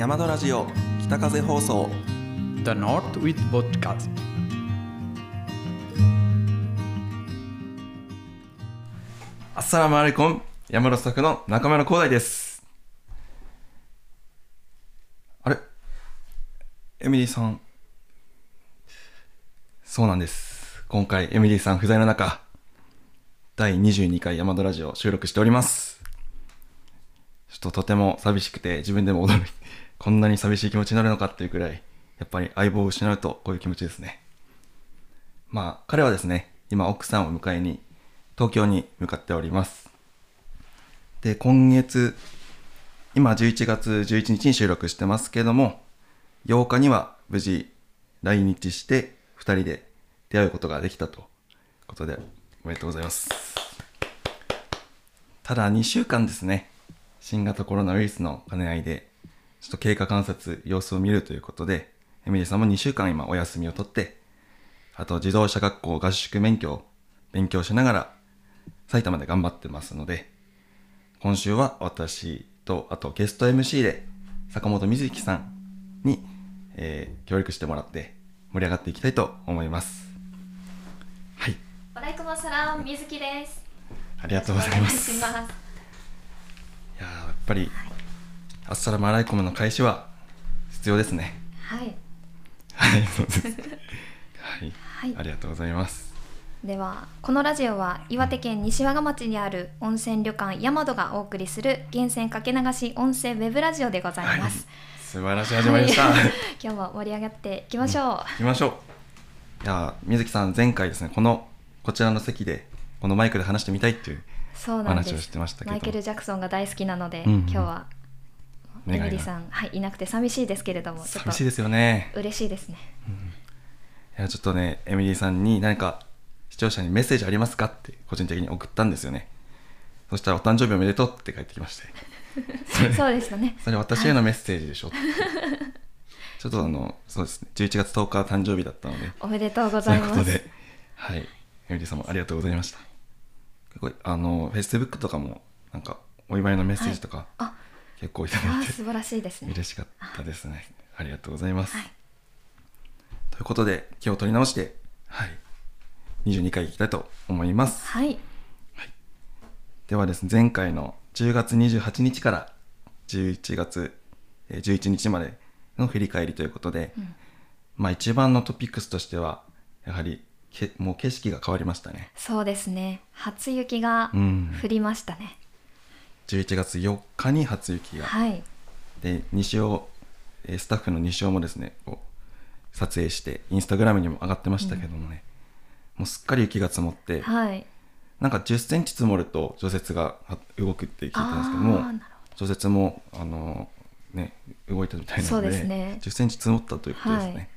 山田ラジオ北風放送。The North with Podcast. アッサラムアレイコン山田スタッフの中村光大です。あれ？エミリーさん。そうなんです。今回エミリーさん不在の中第22回山田ラジオ収録しておりますちょっととても寂しくて自分でも驚い こんなに寂しい気持ちになるのかっていうくらいやっぱり相棒を失うとこういう気持ちですね。まあ彼はですね今奥さんを迎えに東京に向かっております。で今月今11月11日に収録してますけども8日には無事来日して2人で出会うことができたということでおめでとうございます。ただ2週間ですね。新型コロナウイルスの兼ね合いでちょっと経過観察様子を見るということでエミリーさんも2週間今お休みを取ってあと自動車学校合宿免許を勉強しながら埼玉で頑張ってますので今週は私とあとゲスト MC で坂本瑞希さんに、えー協力してもらって盛り上がっていきたいと思いますはい Waalaikumsalam 水木です。ありがとうございます。やーやっぱり、アッサラムアライコムの開始は必要ですね。はい。はいそうです。はい、はい。ありがとうございます。ではこのラジオは岩手県西和賀町にある温泉旅館ヤマドがお送りする源泉かけ流し温泉ウェブラジオでございます。素晴らしい始まりでした、はい。今日も盛り上がっていきましょう。行きましょう。いやー水木さん前回ですねこのこちらの席でこのマイクで話してみたいっていう。話をしてましたけど。マイケル・ジャクソンが大好きなので、うんうん。今日はエミリーさん、はい、いなくて寂しいですけれども、寂しいですよね。嬉しいですね。いやちょっとねエミリーさんに何か視聴者にメッセージありますかって個人的に送ったんですよね。そしたら「お誕生日おめでとう」って返ってきまして。そうでしたね。それ私へのメッセージでしょって。ちょっとあのそうですね。11月10日誕生日だったので。おめでとうごといざいうます。ことで。はい。エミリーさんもありがとうございましたあのフェイスブックとかもなんかお祝いのメッセージとかあ、結構いただいて、素晴らしいですね。嬉しかったですねありがとうございます、はい。ということで気を取り直してはい。22回いきたいと思います。はい。ではですね前回の10月28日から11月えー11日までの振り返りということで、ん。まあ一番のトピックスとしてはやはりけもう景色が変わりましたねそうですね。初雪がうん降りましたね。11月4日に初雪が、はい。で西尾えースタッフの西尾もですね撮影してインスタグラムにも上がってましたけどもね、もうすっかり雪が積もって、はい。なんか1 0ンチ積もると除雪がは動くって聞いたんですけども除雪もあのね動いたみたいなのでですね1 0ンチ積もったということですね。はい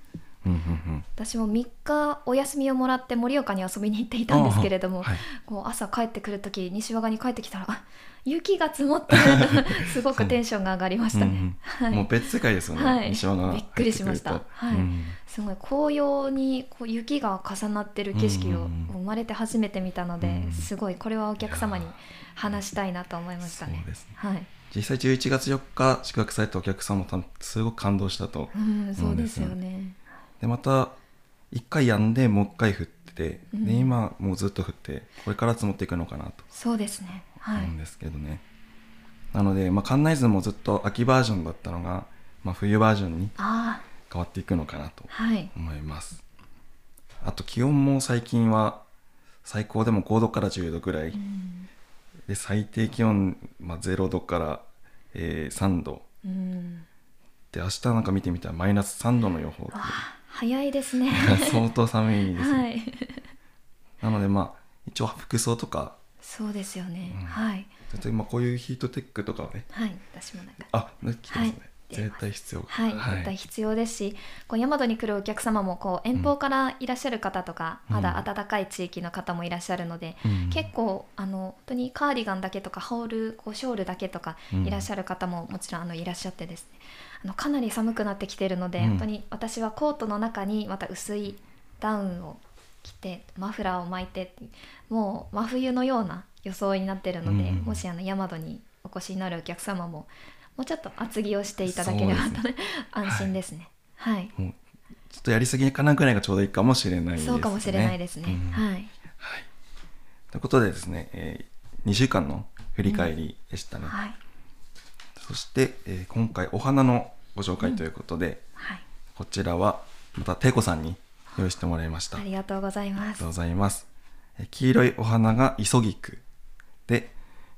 うんうんうん。私も3日お休みをもらって盛岡に遊びに行っていたんですけれども、はい。こう朝帰ってくる時西和賀に帰ってきたらあ雪が積もってる。すごくテンションが上がりましたね。うんうんはい。もう別世界ですよね、はい。西和がびっくりしました。はい。うん。すごい紅葉にこう雪が重なってる景色をうん生まれて初めて見たので、うんすごいこれはお客様に話したいなと思いましたね。そう。ですね。はい。実際11月4日宿泊されたお客さんもすごく感動したとうん、そうですよね。でまた1回やんでもう1回降ってて、うんで今もうずっと降ってこれから積もっていくのかなとそうですね。はい。思うんですけどね、なので、まあ、館内図もずっと秋バージョンだったのが、まあ、冬バージョンにあ変わっていくのかなと。思いますあと気温も最近は最高でも5度から10度ぐらい、うん。で最低気温、まあ、0度から、えー3度うん。で明日なんか見てみたらマイナス3度の予報でわあ、早いですね。相当寒いですね、はい。なのでまあ一応服装とか。そうですよね。うん。はい。例えばまあこういうヒートテックとかはね。はい。私もなんか。あね来てますね、はい。絶対必要。はい、絶対必要ですし、こう大和に来るお客様もこう遠方からいらっしゃる方とか、うん。まだ暖かい地域の方もいらっしゃるので、うん。結構あの本当にカーディガンだけとか羽織るこうショールだけとかうん。いらっしゃる方ももちろんあのいらっしゃってですね、あのかなり寒くなってきているので、うん。本当に私はコートの中にまた薄いダウンを着てマフラーを巻いてもう真冬のような装いになっているので、うん。もしあの大和にお越しになるお客様ももうちょっと厚着をしていただければね、安心ですね。はい、もうちょっとやりすぎかなぐらいがちょうどいいかもしれないですね。そうかもしれないですね、うん。はい。ということでですね、え2週間の振り返りでしたね、はいそして、えー今回お花のご紹介ということで、はい。こちらはまたていこさんに用意してもらいました。ありがとうございます。ありがとうございます。えー黄色いお花がイソギク。で、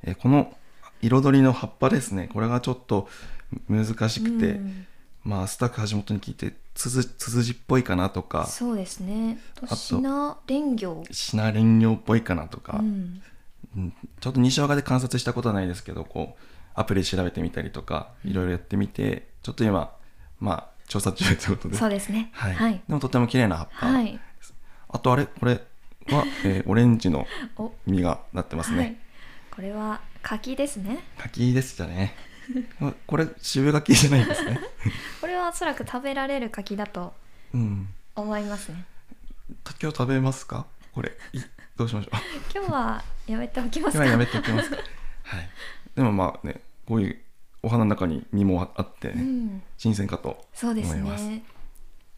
えーこの彩りの葉っぱですね。これがちょっと難しくて、うん。まあスタッフ橋本に聞いてつづつづじっぽいかなとかそうですね。あとシナレンギョシナレンギョっぽいかなとか、うん。うん。ちょっと西岡で観察したことはないですけどこうアプリで調べてみたりとかいろいろやってみてちょっと今まあ調査中ということで。そうですね。はい。はい。でもとても綺麗な葉っぱ、はい。あとあれこれは、えーオレンジのお。実がなってますね、はい、これは柿ですね。柿でしたね。これ渋柿じゃないですね。これはおそらく食べられる柿だとうん。思いますね。今日食べますか？これ。いどうしましょう。今日はやめておきますか？今やめておきますか？はい。でもまあねこういうお花の中に実もあって、ねうん。新鮮かとそうです思います。ね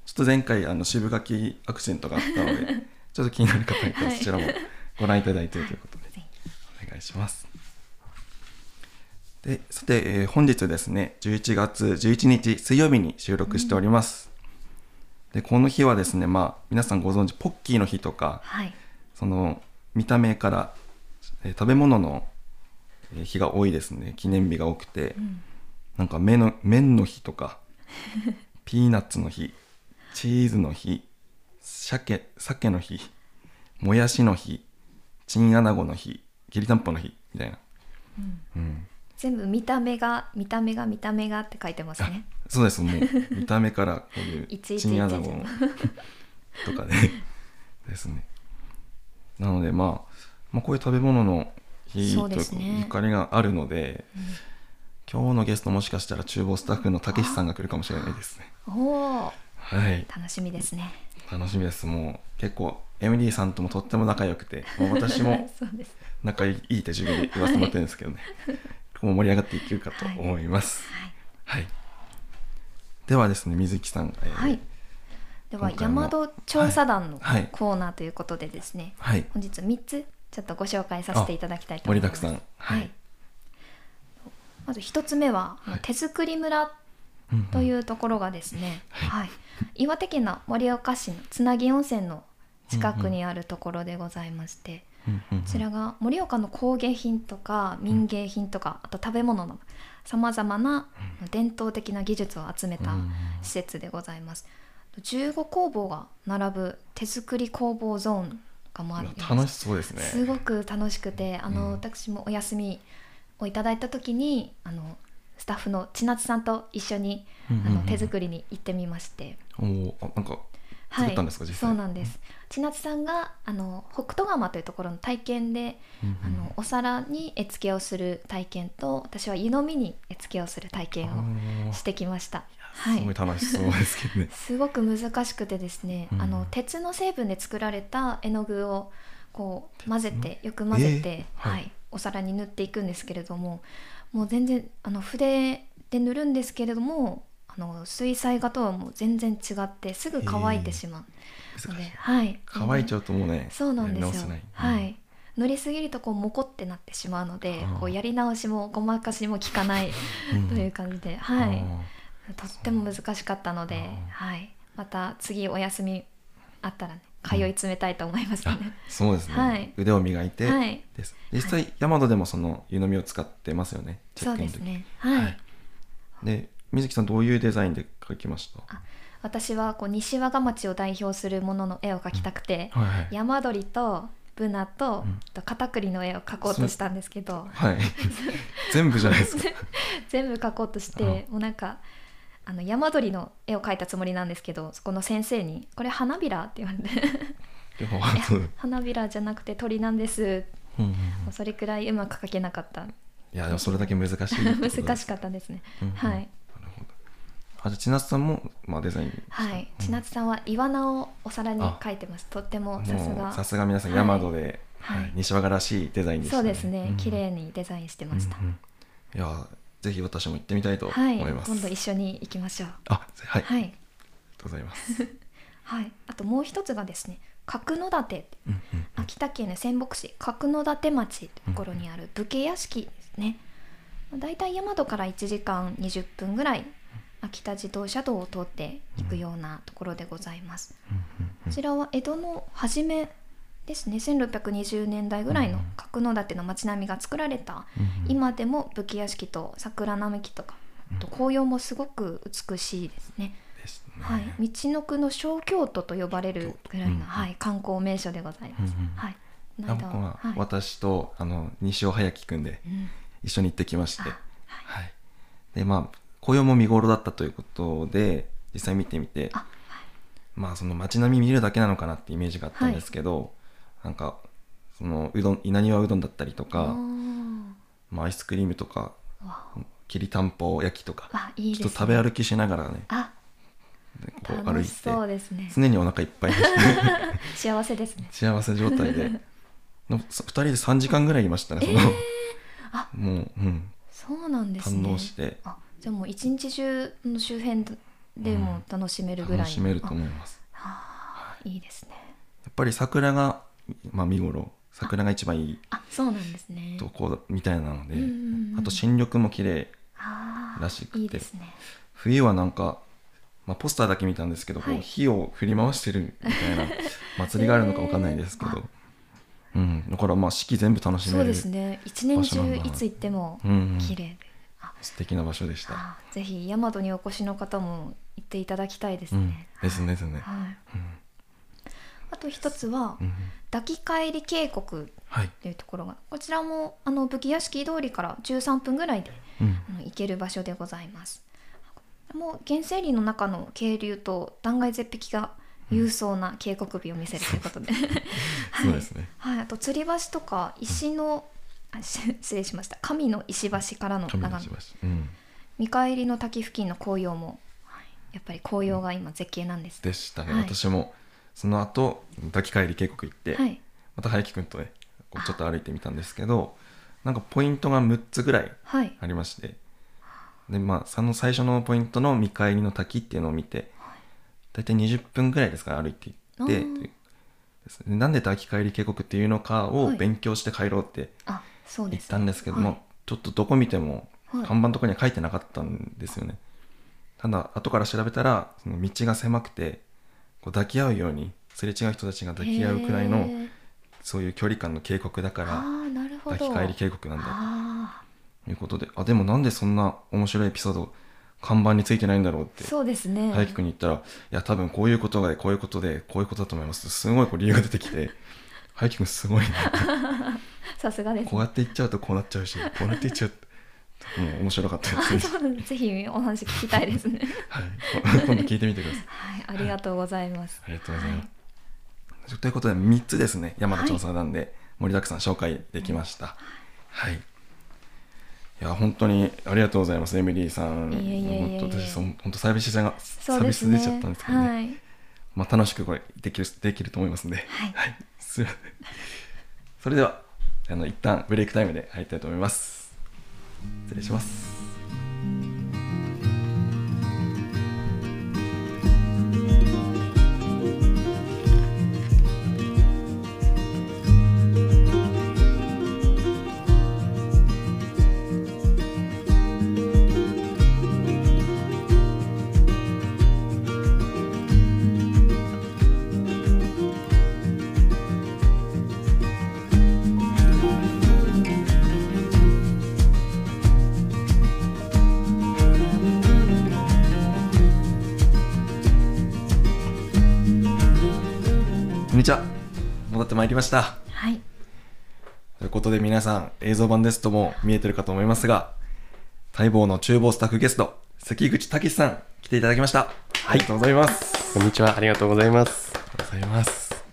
ちょっと前回あの渋柿アクセントがあったので ちょっと気になる方いたらはい。そちらもご覧いただいてということでぜお願いします。でさて、えー本日ですね11月11日水曜日に収録しております、でこの日はですねまあ皆さんご存知ポッキーの日とかはい。その見た目から、えー食べ物のえー日が多いですね。記念日が多くて、うん。なんか麺の麺の日とか ピーナッツの日チーズの日鮭鮭の日もやしの日チンアナゴの日きりたんぽの日みたいな、うん。全部見た目が見た目が見た目がって書いてますね。そうですもう見た目からこういう チンアナゴのとかでですね。なので、まあ、まあこういう食べ物の日そとゆかりがあるので、今日のゲストもしかしたら厨房スタッフのたけしさんが来るかもしれないですね。おおはい。楽しみですね。楽しみです。もう結構 MD さんともとっても仲良くてもう私も 仲いいって自分で言わせてもらってるんですけどね。も盛り上がっていけるかと思います。はい。はい、ではですね水木さん、えーはい。では山戸調査団のコーナーということでですね、はい。本日3つちょっとご紹介させていただきたいと思います。盛りだくさん。はい、はい。まず1つ目は、はい。手作り村うんうんというところがですね、はいはい、岩手県の盛岡市のつなぎ温泉の近くにあるところでございまして、うんうんうんこちらが盛岡の工芸品とか民芸品とか、あと食べ物のさまざまな伝統的な技術を集めたうん。施設でございます。15工房が並ぶ手作り工房ゾーンがもあります。楽しそうですね。すごく楽しくてあの、うん。私もお休みをいただいた時にあのスタッフの千夏さんと一緒に、うんうんうん。あの手作りに行ってみまして。おーあなんか作ったんですか、実際？そうなんです。千夏さんがあの北斗釜というところの体験で、うんうん。あのお皿に絵付けをする体験と私は湯飲みに絵付けをする体験をしてきました。すごい楽しそうですけどね。すごく難しくてですね、うん。あの鉄の成分で作られた絵の具をこう混ぜてよく混ぜて、えー？はい。はい。お皿に塗っていくんですけれどももう全然あの筆で塗るんですけれどもあの水彩画とはもう全然違ってすぐ乾いてしまうので、難しい。はい、乾いちゃうともうねそうなんですよ。やり直せない、はい。塗りすぎるとこうモコってなってしまうのでこうやり直しもごまかしも効かないうん。という感じで、はい。あとっても難しかったので、はい、また次お休みあったらね通い詰めたいと思いますーあね。そうですね、はい。腕を磨いて。はい。実際、ヤマトでもその湯飲みを使ってますよね。そうですね。はい。はい。で水木さんどういうデザインで描きました？あ私はこう西和賀町を代表するものの絵を描きたくて、はいはい。山鳥とブナと、うん。と片栗の絵を描こうとしたんですけど、はい。全部じゃないですか。全部描こうとして、もうなんか。あの山鳥の絵を描いたつもりなんですけどそこの先生に「これ花びら?」って言われて。花びらじゃなくて鳥なんです。うんうんそれくらいうまく描けなかった。いやでもそれだけ難しい 難しかったですね、うんうん。はい。なるほど。あじゃあ千夏さんも、まあ、デザインはい。うん。千夏さんはイワナをお皿に描いてます。とってもさすが。さすが皆さんはいヤマドで、はい。はい。西和賀らしいデザインでしたそうですね、うん。綺麗にデザインしてました、うんうん。いやぜひ私も行ってみたいとはい思います、今度一緒に行きましょう。あはい、ありはい、がとうございます。はい、あともう一つがですね角館。うんうん秋田県の仙北市角館町というところにある武家屋敷ですね、だいたい大和から1時間20分ぐらい秋田自動車道を通っていくようなところでございます、こちらは江戸の初めですね。1620年代ぐらいの角館の町並みが作られた、今でも武家屋敷と桜並木とかあと紅葉もすごく美しいですね、ですね。はい、道のくの小京都と呼ばれるぐらいの、うんはい、観光名所でございます。うんうんはい、なんはい。私とあの西尾隼樹くんでうん。一緒に行ってきまして、あはい、でまあ紅葉も見頃だったということで実際見てみてあまあその街並み見るだけなのかなってイメージがあったんですけど、なんかそのうどん稲庭うどんだったりとあか、ー。まあ、アイスクリームとかわ。きりたんぽ焼きとかあいいね。ちょっと食べ歩きしながらねあでこう歩いてそうですね。常にお腹いっぱいにして幸せですね。幸せ状態で。の2人で3時間ぐらいいましたねその、あもう、うん、そうなんですね。堪能して。あじゃあもう一日中の周辺でも楽しめるぐらいの、楽しめると思います。ああーいいですね。やっぱり桜が、まあ、見頃桜が一番いいあそうなんですね。とこみたいなので、うんうんうん。あと新緑も綺麗らしくて。いいですね。冬はなんか、まあ、ポスターだけ見たんですけど、こうはい火を振り回してるみたいな 祭りがあるのかわかんないですけど、うん、だからまあ四季全部楽しそうめるですね。一年中いつ行ってもうんうん綺麗で、あ。素敵な場所でした。あぜひ大和にお越しの方も行っていただきたいですうん。ね、、ですねですね。はい、うんあと一つは、うん。抱き帰り渓谷はい。というところがこちらもあの武家屋敷通りから13分ぐらいでうん。あの行ける場所でございます。もう原生林の中の渓流と断崖絶壁が勇壮な渓谷美を見せるということで、そうですね。はい、あと吊り橋とか石の、あし 失礼しました。神の石橋からの神眺め。うん。見返りの滝付近の紅葉も、はい。やっぱり紅葉が今絶景なんです、でしたね。はい。私もその後抱き帰り渓谷行って、はい。また隼樹くんとね、ちょっと歩いてみたんですけど、なんかポイントが6つぐらいはい。ありまして、でまあその最初のポイントの見返りの滝っていうのを見て、大体20分ぐらいですから歩いて行ってでなんで抱き帰り渓谷っていうのかをはい。勉強して帰ろうって言ったんですけども、はい。ちょっとどこ見てもはい。看板のところには書いてなかったんですよね、ただ後から調べたらその道が狭くて抱き合うようにすれ違う人たちが抱き合うくらいのそういう距離感の渓谷だかあら抱き帰り渓谷なんだ。あということであでもなんでそんな面白いエピソード看板についてないんだろうってーそうですね。大輝くんに言ったら「いや多分こういうことがこういうことでこういうことだと思います」すごいこう理由が出てきて大輝くんすごいな。さすがですこうやって言っちゃうとこうなっちゃうしこうやって言っちゃうともう面白かったです、ぜひお話聞きたいですね。はい、今度聞いてみてください。はいありがとうございます。ありがとうございます、ということで3つですね。山田調査団で盛りだくさん紹介できました。はい、い、や本当にありがとうございます。エミリーさん。本当私そ本当サービスがそうですね。サービス出ちゃったんですけどね、はい。まあ、楽しくこれできるできると思いますんで、はい。すいそれではあの一旦ブレイクタイムで入りたいと思います失礼します。ってまいりました。はい。ということで皆さん映像版ですとも見えてるかと思いますが待望の厨房スタッフゲスト関口武さん来ていただきました、ありがとうございます。こんにちは、ありがとうございます。ありがとうございます。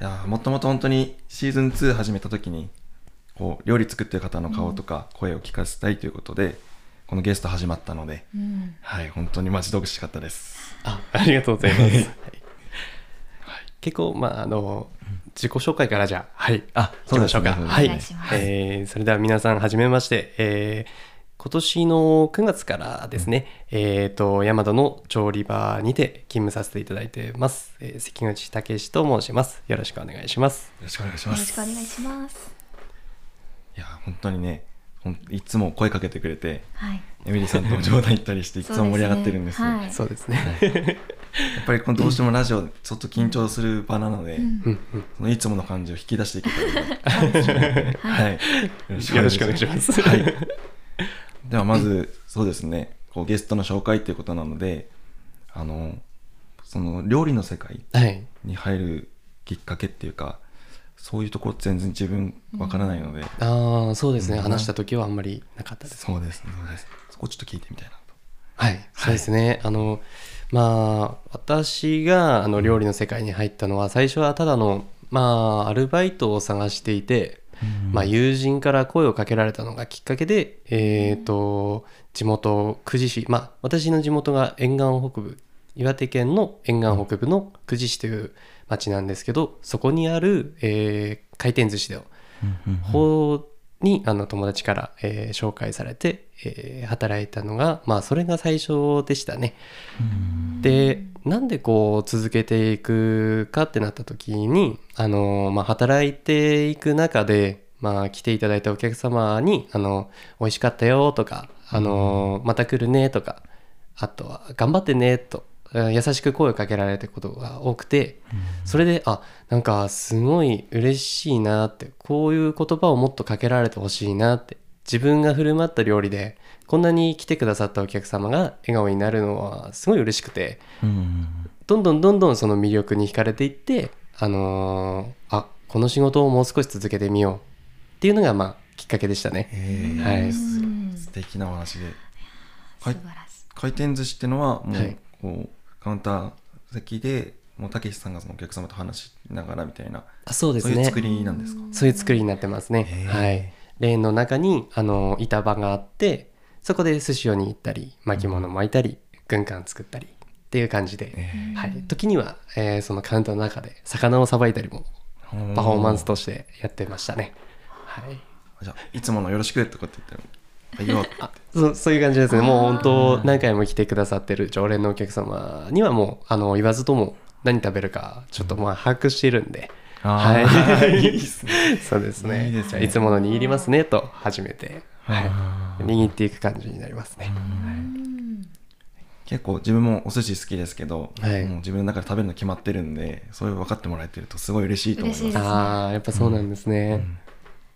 いやーもともと本当にシーズン2始めた時にこう料理作ってる方の顔とか声を聞かせたいということで、このゲスト始まったので、うん。はい本当に待ち遠しかったです。あ、ありがとうございます。は い結構、まあ、あの、自己紹介からじゃあ、はい。あ行きましょうか。はいえーそれでは皆さん、はじめまして。えー今年の9月からですね、えっ、と、ヤマドの調理場にて勤務させていただいてます。えー関口武史と申します。よろしくお願いします。よろしくお願いしよろしますくお願いしますいや本当にねいつも声かけてくれてはい。エミリーさんと冗談言ったりしていつも盛り上がってるんです。よはい。そうですね。やっぱりこのどうしてもラジオちょっと緊張する場なので、うん。そのいつもの感じを引き出していけたらいい。はい、よろしくお願いします。はい、ではまずそうですね。こうゲストの紹介ということなのであのその料理の世界はい。に入るきっかけっていうかそういうところ全然自分わからないので、ああ、そうですね。うん。話した時はあんまりなかったです。そうですそうです。そこちょっと聞いてみたいなと。はい、そうですね。あの、まあ、私があの料理の世界に入ったのは、最初はただの、まあ、アルバイトを探していて、まあ、友人から声をかけられたのがきっかけで、えっ、と、地元、久慈市、まあ、私の地元が沿岸北部、岩手県の沿岸北部の久慈市という町なんですけど、そこにある、えー回転寿司で方にあの友達から、えー紹介されて、えー働いたのが、まあ、それが最初でしたね。でなんでこう続けていくかってなった時に、あのまあ、働いていく中で、まあ、来ていただいたお客様に「あの美味しかったよ」とか「あのまた来るね」とかあとは「頑張ってね」とうん優しく声をかけられたことが多くて、それであなんかすごい嬉しいなってこういう言葉をもっとかけられてほしいなって自分が振る舞った料理でこんなに来てくださったお客様が笑顔になるのはすごい嬉しくてうん。どんどんどんどんその魅力に惹かれていってあのーあこの仕事をもう少し続けてみようっていうのがまあきっかけでしたね。えー。はい。素敵なお話で。素晴らしい。回転寿司ってのはもう、はい。こうカウンター席でもうたけしさんがそのお客様と話しながらみたいなあそうですねそういう作りなんですか？そういう作りになってますね。はい。レーンの中にあの板場があって、そこで寿司を握ったり、巻物巻いたり、軍艦作ったりっていう感じで、えはい。時には、えーそのカウンターの中で魚をさばいたりもーパフォーマンスとしてやってましたね。はい。じゃあいつものよろしくとかって言ったら「はいよ」そうそういう感じですね。もう本当何回も来てくださってる常連のお客様にはもうあの言わずとも何食べるかちょっとまあ把握してるんで。はいいい。ですねそうですね。いいですね。いつもの握りますねと初めて、はい。握っていく感じになりますね。うん。結構自分もお寿司好きですけど、はい。もう自分の中で食べるの決まってるんでそういう分かってもらえてるとすごい嬉しいと思います。ああ、やっぱそうなんですね。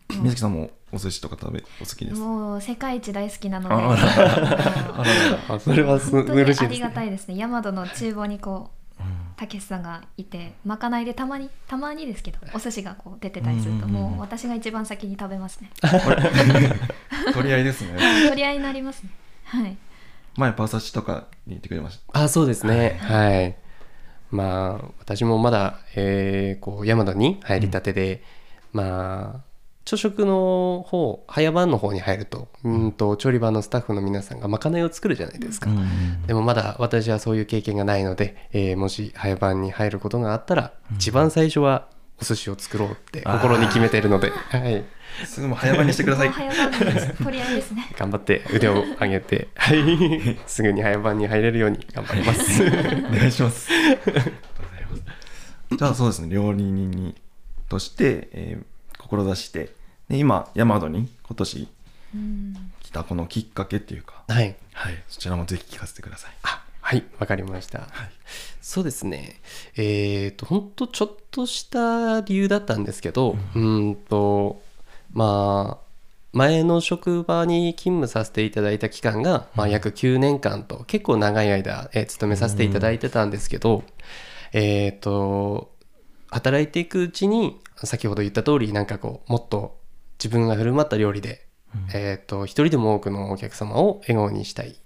水木さんもお寿司とか食べお好きです？もう世界一大好きなので。あ それはす本当に嬉しいですありがたね。いですね。ヤマドの厨房にこううん。たけしさんがいてまかないでたまにたまにですけどお寿司がこう出てたりするともう私が一番先に食べますね。取り合いですね。取り合いになりますね。はい。前パーサチとかに言ってくれました？あそうですね。はい。まあ、私もまだ、えーこう、山田に入りたてで、まあ、朝食の方、早番の方に入ると、うんと、調理場のスタッフの皆さんがまかないを作るじゃないですか。でもまだ私はそういう経験がないので、えーもし早番に入ることがあったら、一番最初はお寿司を作ろうって心に決めているので、はい、すぐもう早番にしてくださいもう早番です取り合いですね 頑張って腕を上げて、はい、すぐに早番に入れるように頑張ります。お願いします。ありがとうございます。じゃあそうですね、料理人にとして、えー志して、で今、ヤマドに今年うん。来たこのきっかけっていうか、はい。はい、そちらもぜひ聞かせてください。あはい、わかりました。そうですね。えっ、と、本当ちょっとした理由だったんですけど、うーんと、まあ、前の職場に勤務させていただいた期間が、まあ、約9年間と結構長い間、えー勤めさせていただいてたんですけど、えっ、と働いていくうちに先ほど言った通りなんかこうもっと自分が振る舞った料理で、えっ、と一人でも多くのお客様を笑顔にしたい、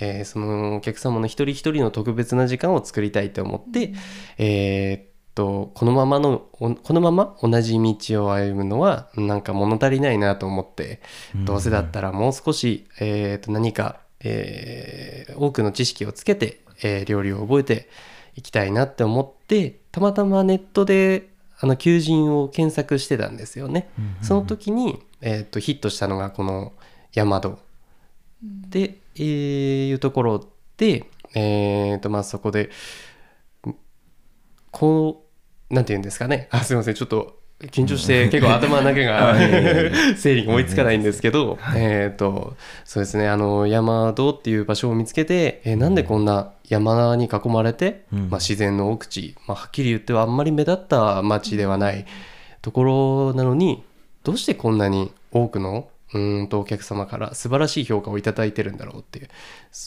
えーそのお客様の一人一人の特別な時間を作りたいと思って、えーっとこのままのおこのまま同じ道を歩むのはなんか物足りないなと思って、どうせだったらもう少し、えーっと何か、えー多くの知識をつけて、えー料理を覚えていきたいなって思ってたまたまネットであの求人を検索してたんですよね。その時に、えーっとヒットしたのがこのヤマド。で、えーいうところで、えーとまあ、そこでんこうなんて言うんですかね。あすいません。ちょっと緊張して結構頭の中が 整理が追いつかないんですけど、えーとそうですねあの山戸っていう場所を見つけて、えーなんでこんな山に囲まれて、うん。まあ、自然の奥地、まあ、はっきり言ってはあんまり目立った町ではないところなのにどうしてこんなに多くのうーんとお客様から素晴らしい評価をいただいてるんだろうっていう、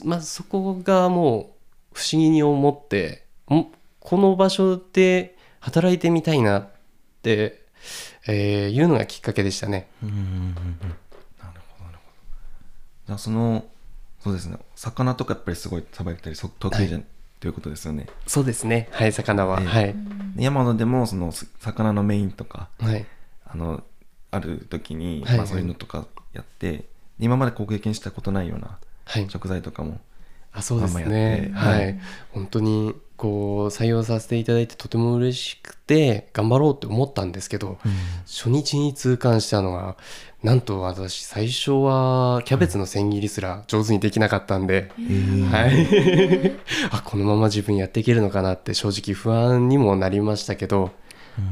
まあ、そこがもう不思議に思ってんこの場所で働いてみたいなって、えーいうのがきっかけでしたね。うんうんうんうんなるほどなるほど。じゃあそのそうですね。魚とかやっぱりすごいさばいたりそ得意じゃん、ということですよね。そうですね。はい魚は、ええはい、で山野でもそのす魚のメインとかはい。あのある時に、はい。まあ、そういうのとかやって、で今までこう経験したことないようなはい。食材とかもあそうですね。はい。本当にこう採用させていただいてとても嬉しくて頑張ろうって思ったんですけど、初日に痛感したのがなんと私最初はキャベツの千切りすら上手にできなかったんで、えーはい。あこのまま自分やっていけるのかなって正直不安にもなりましたけど、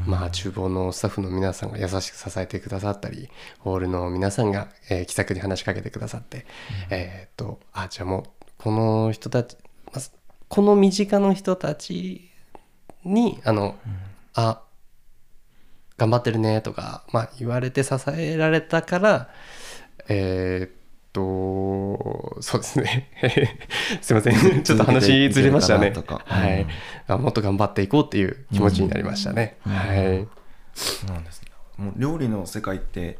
まあ厨房のスタッフの皆さんが優しく支えてくださったりホールの皆さんが、えー気さくに話しかけてくださって、えーっとあじゃあもうこの人たちまあこの身近の人たちにあの、あ頑張ってるねとか、まあ、言われて支えられたからえーっとそうですね。すいません。ちょっと話ずれましたね。はい。うんあもっと頑張っていこうっていう気持ちになりましたね、うん。はい。そうなんですねもう料理の世界って、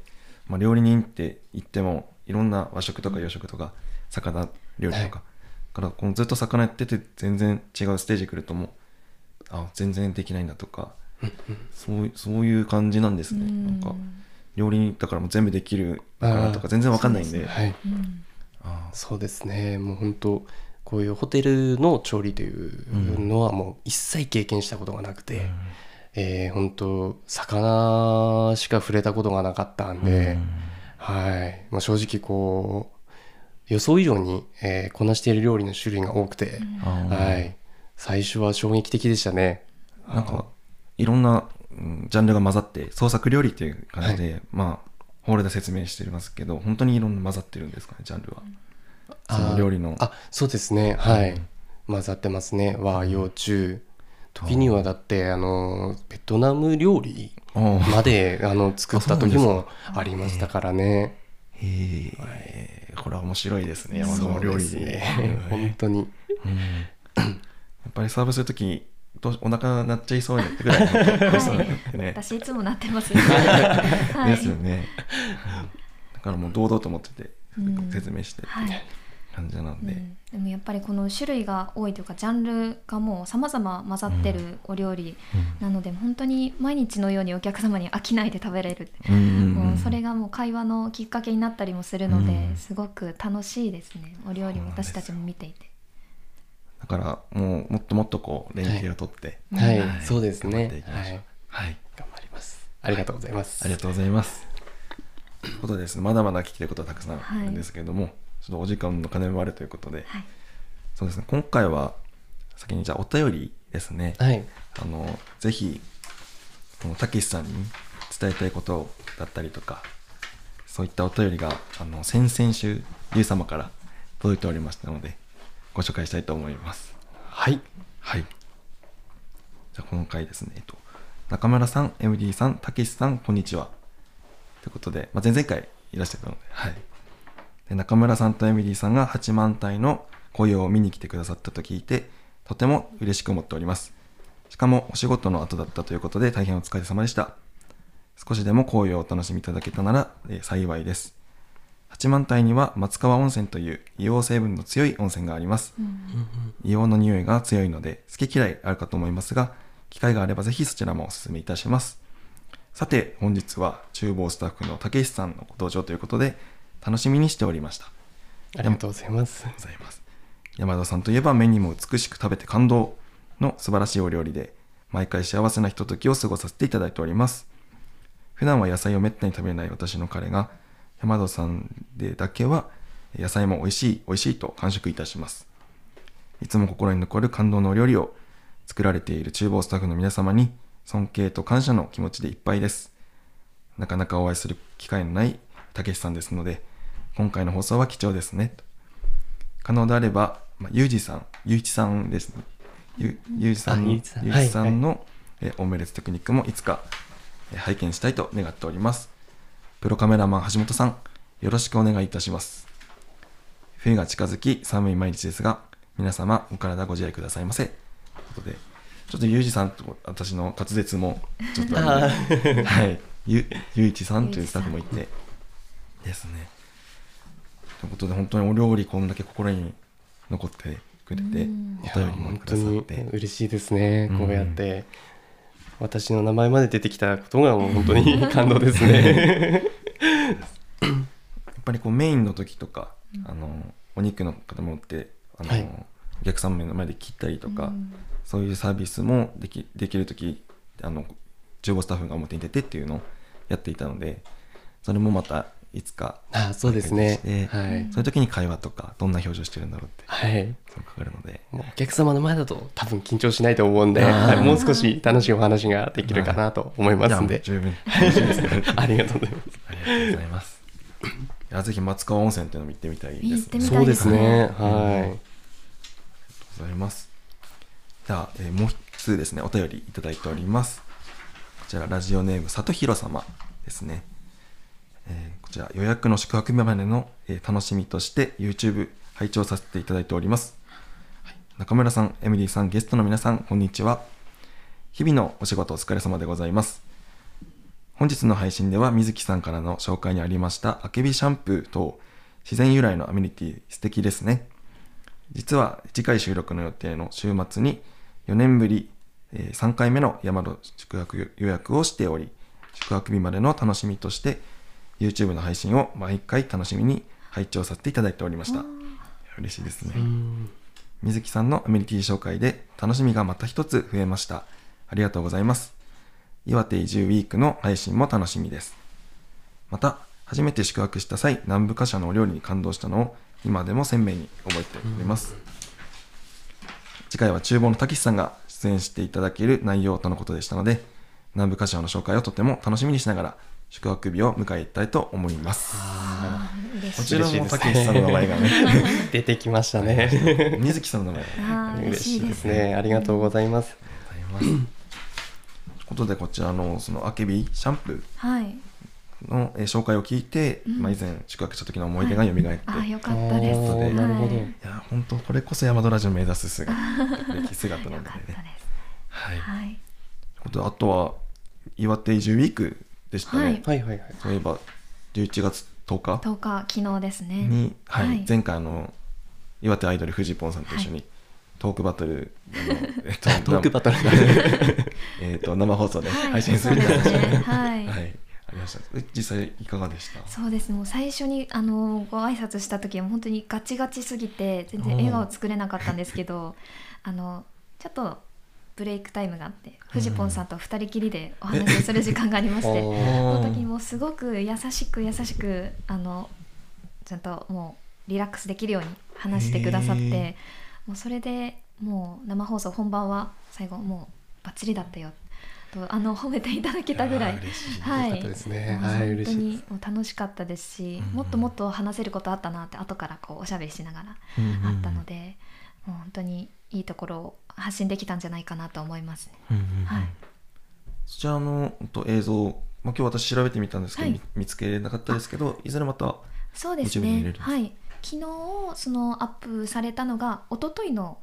まあ、料理人って言ってもいろんな和食とか洋食とか魚料理とか、はい。だからこのずっと魚やってて全然違うステージ来るともうあ全然できないんだとかそうそういう感じなんですね。なんか料理だからもう全部できるのかなとか全然わかんないんで。そうですね。もう本当こういうホテルの調理というのはもう一切経験したことがなくて、えー本当魚しか触れたことがなかったんで、はい、まあ、正直こう予想以上に、えーこなしている料理の種類が多くて、はい、最初は衝撃的でしたね。なんかいろんな、うんジャンルが混ざって創作料理っていう感じで、まあホールで説明してますけど本当にいろんな混ざってるんですかねジャンルは。その料理の。あそうですね。はい、混ざってますね。和洋中。時にはだってあのベトナム料理まであの作った時もありましたからね。へえ、これは面白いですね山の料理でね。本当に。うん。やっぱりサーブするときどうお腹鳴っちゃいそうになってぐらいね、私いつもなってますよ、はい。ですよね。だからもう堂々と思っててうん。説明してはい。いう感じなんで、うん。でもやっぱりこの種類が多いというかジャンルがもう様々混ざってるお料理なので、本当に毎日のようにお客様に飽きないで食べれる、うんうんうん。もうそれがもう会話のきっかけになったりもするので、うんすごく楽しいですね。お料理を私たちも見ていて。だからもうもっともっとこう連携を取って、はい、はい。そうです頑張ねっていきましょう。はい。はい。頑張ります。ありがとうございます、ありがとうございます。ということでですね、まだまだ聞きたいことはたくさんあるんですけれども、ちょっとお時間の金もあるということで、はいそうですね、今回は先にじゃあお便りですね、はいあのぜひこのたけしさんに伝えたいことだったりとか、そういったお便りがあの先々週ゆう様から届いておりましたので、ご紹介したいと思います。はいはい。じゃあ今回ですね、えっと、中村さん、MD さん、たけしさん、こんにちは。ということで、まあ、前々回いらっしゃったので、はい。で中村さんと MD さんが八幡平の紅葉を見に来てくださったと聞いて、とても嬉しく思っております。しかもお仕事の後だったということで大変お疲れ様でした。少しでも紅葉をお楽しみいただけたなら、え幸いです。八幡平には松川温泉という硫黄成分の強い温泉があります。硫黄の匂いが強いので好き嫌いあるかと思いますが機会があればぜひそちらもお勧めいたしますさて本日は厨房スタッフの竹石さんのご登場ということで楽しみにしておりました。ありがとうございます。ございます。山田さんといえば目にも美しく食べて感動の素晴らしいお料理で毎回幸せなひとときを過ごさせていただいております。普段は野菜をめったに食べれない私の彼が山田さんでだけは野菜も美味しい美味しいと完食いたします。いつも心に残る感動のお料理を作られている厨房スタッフの皆様に尊敬と感謝の気持ちでいっぱいです。なかなかお会いする機会のないたけしさんですので今回の放送は貴重ですね。と可能であれば、まあ、ゆうじさんゆういちさんですね。ゆゆうじさんのあゆういちさん。ゆういちさんの、えオムレツテクニックもいつかえ拝見したいと願っております。プロカメラマン橋本さんよろしくお願いいたします。冬が近づき寒い毎日ですが皆様お体ご自愛くださいませ。ということでちょっとゆうじさんと私の滑舌もちょっとあのではい。ゆゆういちさんというスタッフもいてですねということで本当にお料理こんだけ心に残ってくれてうん。お便りも本くださ当にって嬉しいですね、うん。こうやって。私の名前まで出てきたことがもう本当に 感動ですね。やっぱりこうメインの時とか、あのお肉の塊持ってあの、はい。お客様の前で切ったりとか、うん。そういうサービスもできできる時あの厨房スタッフが表に出てっていうのをやっていたのでそれもまたいつかあそうですね。はい、そういう時に会話とかどんな表情してるんだろうってはい、そうかかるので。お客様の前だと多分緊張しないと思うんで、はいもう少し楽しいお話ができるかなと思いますんで。十分。ありがとうございます。ありがとうございます。いやぜひ松川温泉っていうのも行ってみたいです行ってみたそうですね。うん。はいございます。では、えーもう一つですね、お便りいただいております。こちら、ラジオネーム、里弘様ですね。えーこちら、予約の宿泊日までの、えー楽しみとして YouTube 拝聴させていただいております。はい中村さん、エミリーさん、ゲストの皆さん、こんにちは。日々のお仕事お疲れ様でございます。本日の配信では水木さんからの紹介にありましたあけびシャンプー等自然由来のアメニティ素敵ですね。実は次回収録の予定の週末に4年ぶり、えー3回目の山の宿泊予約をしており宿泊日までの楽しみとして YouTube の配信を毎回楽しみに拝聴させていただいておりました。嬉しいですね。うん。水木さんのアメニティ紹介で楽しみがまた一つ増えました。ありがとうございます。岩手移住ウィークの配信も楽しみです。また初めて宿泊した際南部貨車のお料理に感動したのを今でも鮮明に覚えております、次回は厨房のたけしさんが出演していただける内容とのことでしたので南部貨車の紹介をとても楽しみにしながら宿泊日を迎えたいと思います。こちらもたけしさんの名前がね 出てきましたね。水木さんの名前があー嬉嬉しいですすね。ありがとうございます。ございます。ということでこちらのそのあけびシャンプはい。ーの、えー紹介を聞いて、うん。まあ、以前宿泊した時の思い出が蘇って、い、あーよかったです。なるほど。はいや本当これこそ山田ラジオ目指す姿歴史姿なのでよかったです。ね。はい。はい。ということであとは岩手移住ウィークでしたね。はい。はいはいはい。そういえば11月10日？10日昨日ですね。に、はい。はい。前回あの岩手アイドルフジポンさんと一緒に、トークバトルあの、えっと、トークバトル。えっと 生放送ではい。配信する。みたはい。はい、ありました。え実際いかがでした？そうです。もう最初にあのご挨拶した時は本当にガチガチすぎて全然笑顔作れなかったんですけどあのちょっとブレイクタイムがあってフジポンさんと二人きりでお話をする時間がありましておその時にもうすごく優しく優しくあのちゃんともうリラックスできるように話してくださっへてもうそれでもう生放送本番は最後もうバッチリだったよ。とあの褒めていただけたぐらい。はい、本当にもう楽しかったですし、うん。もっともっと話せることあったなって後からこうおしゃべりしながらうんうんうん。あったので、もう本当にいいところを発信できたんじゃないかなと思いますね。そちらのと映像、まあ、今日私調べてみたんですけど、はい。み見つけれなかったですけどいずれまたそうです YouTube に見れねるんですか？はい。昨日そのアップされたのが一昨日の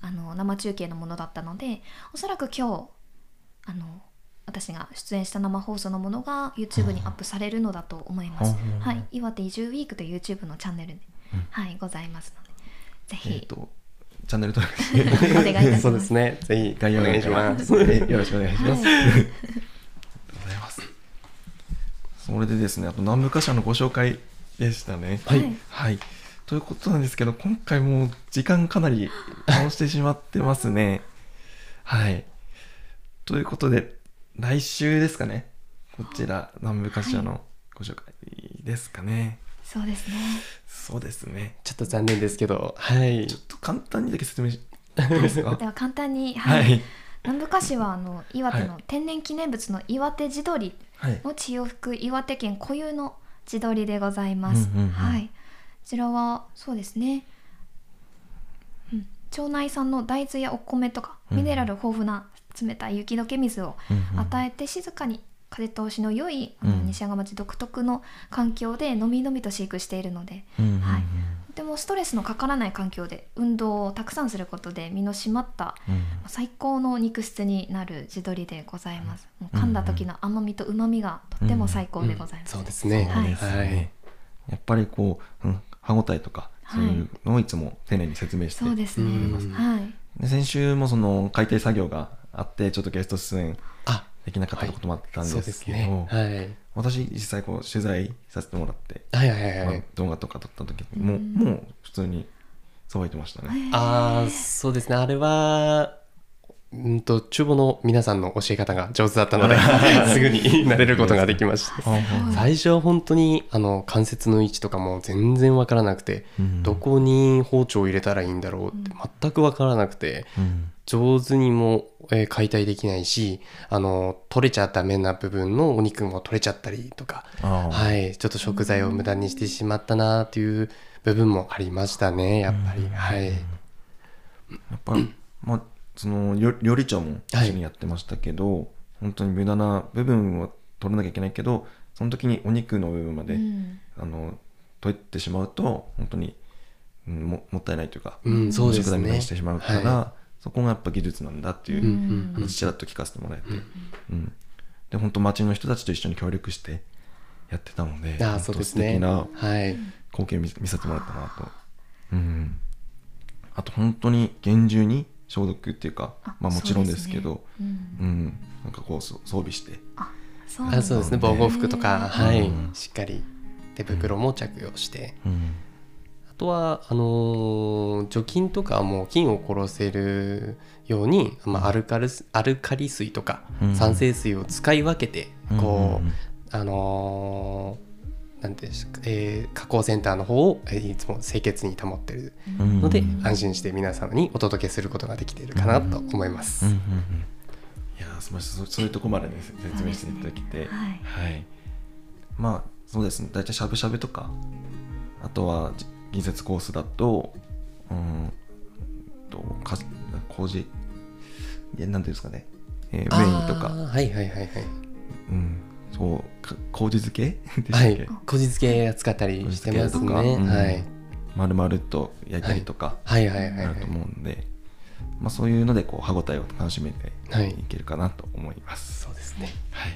あの生中継のものだったのでおそらく今日あの私が出演した生放送のものが YouTube にアップされるのだと思います。うんはい、岩手移住ウィークという YouTube のチャンネルで、うん。はい、ございますので、ぜひ、とチャンネル登録して。お願いします。そうですね。ぜひ概要欄お願いします。えよろしくお願いします、はい。ありがとうございます。それでですねあと南部貨車のご紹介でしたね。はい。はい、ということなんですけど今回もう時間かなり倒してしまってますね。はい。ということで来週ですかね。こちら南部貨車のご紹介ですかねそうですね。そうですね。ちょっと残念ですけどはい。ちょっと簡単にだけ説明し いいですか？では簡単に、ははい。い南部菓子はあの岩手のは天然記念物の岩手地鶏はい。の血を吹く岩手県固有の地鶏でございます。うんうんうん。はい、こちらはそうですね、うん、町内産の大豆やお米とかうん。ミネラル豊富な冷たい雪解け水を与えて静かに風通しの良いうん。西山町独特の環境でのみのみと飼育しているのでうんうんうん。はい。とてもストレスのかからない環境で運動をたくさんすることで身の締まったうん。最高の肉質になる地鶏でございます。もう噛んだ時の甘みと旨みがとっても最高でございます。そうですね。はい。そうですねやっぱりこう、うん、歯ごたえとかそういうのをいつも丁寧に説明して、そうですね。うんはい。で先週もその解体作業があってちょっとゲスト出演あできなかったこともあったんですけど、ね。はい。私実際こう取材させてもらって、はいはいはい。はいまあ動画とか撮った時にもう,、うん。もう普通にさばいてましたね。ああそうですね。あれはうんと厨房の皆さんの教え方が上手だったのですぐに慣れることができましたはい。最初は本当にあの関節の位置とかも全然わからなくて、うん。どこに包丁を入れたらいいんだろうって全くわからなくてうん。上手にも、えー解体できないしあの取れちゃダメな部分のお肉も取れちゃったりとかはい。ちょっと食材を無駄にしてしまったなっていう部分もありましたねやっぱり、はい。やっぱ、まあ、その料料理長も一緒にやってましたけど、本当に無駄な部分を取らなきゃいけないけどその時にお肉の部分まで、うん。あの取ってしまうと本当に、うん、ももったいないというか、うんそうですね。にしてしまうから、はそこがやっぱ技術なんだっていううんうんうん。話ちらっと聞かせてもらえて、うんで本当町の人たちと一緒に協力してやってたのでああ本当そうですね。素敵なはい。光景見見せてもらったなと、うん、あと本当に厳重に消毒っていうかあまあもちろんですけどそうですね。うん。うん、なんかこうそ装備して。そうそうですね。防護服とか、はい。うん。しっかり手袋も着用して、うん。あとはあのー除菌とかも菌を殺せるように、まあ、アルカルスアルカリ水とかうん。酸性水を使い分けて、こうんうあのーなんていうんですか、えー加工センターの方を、えーいつも清潔に保ってるうんので、うん。安心して皆様にお届けすることができているかなと思います。うんうんうん。いやーすみません。そそういうとこまでね説明していただきて、はい。はい、まあそうですね。大体しゃぶしゃぶとかあとはじ銀節コースだとうんとか麹？いやなんていうんですかね、えー、メインとか。はいはいはいはい。うんそうか麹漬 け？はい、こじつけ使ったりしてますね。うん。はい、丸々と焼いたりとか？はい。はい。はい。はい。あると思うんで、まあ、そういうのでこう歯ごたえを楽しめてはい。いけるかなと思います。そうですね。はい。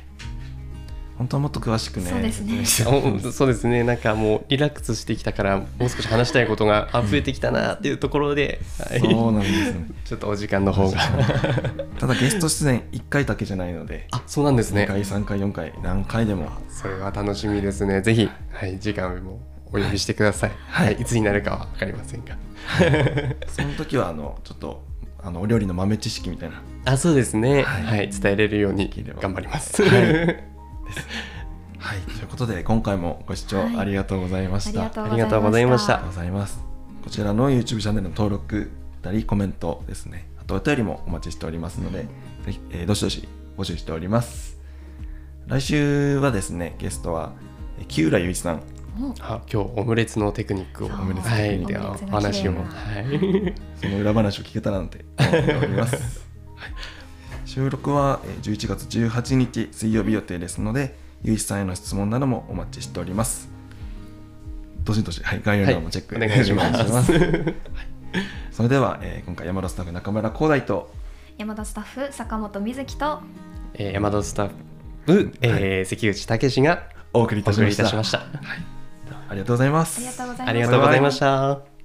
本当はもっと詳しくね、そうですね。そうですね。なんかもうリラックスしてきたからもう少し話したいことがあ増えてきたなっていうところで、はい。そうなんですね。ちょっとお時間の方が。ただゲスト出演1回だけじゃないので、あそうなんです2ね回、3回、4回、何回でも、それは楽しみですね。ぜひ、はい、時間もお呼びしてください、ははい。いい、つになるかは分かりませんが。その時はあのちょっとあのお料理の豆知識みたいな、あそうですね。ははいい、伝えれるように頑張ります、はい はい、ということで今回もご視聴はい。ありがとうございました。がとうございありがとうございました。ありがとうございます。こちらの YouTube チャンネルの登録たりコメントですね。あとお便りもお待ちしておりますので、ぜひ、えーどしどし募集しております。来週はですね、ゲストはえー木浦雄一さん。お。あ今日オムレツのテクニックを。オムレツはいテクニック。話をがはい。その裏話を聞けたらなんて思っております。はい、収録はえー11月18日水曜日予定ですので、ゆういちさんへの質問などもお待ちしております。どしどし、はい、概要欄もチェック、はいお願いしますはいそれでは、えー今回山田スタッフ中村光大と山田スタッフ坂本瑞希とえー、山田スタッフ、えー関口武がお送りいお送りいたしました。たしました。ありがとうございます。ありがとうございましたありがとうございました。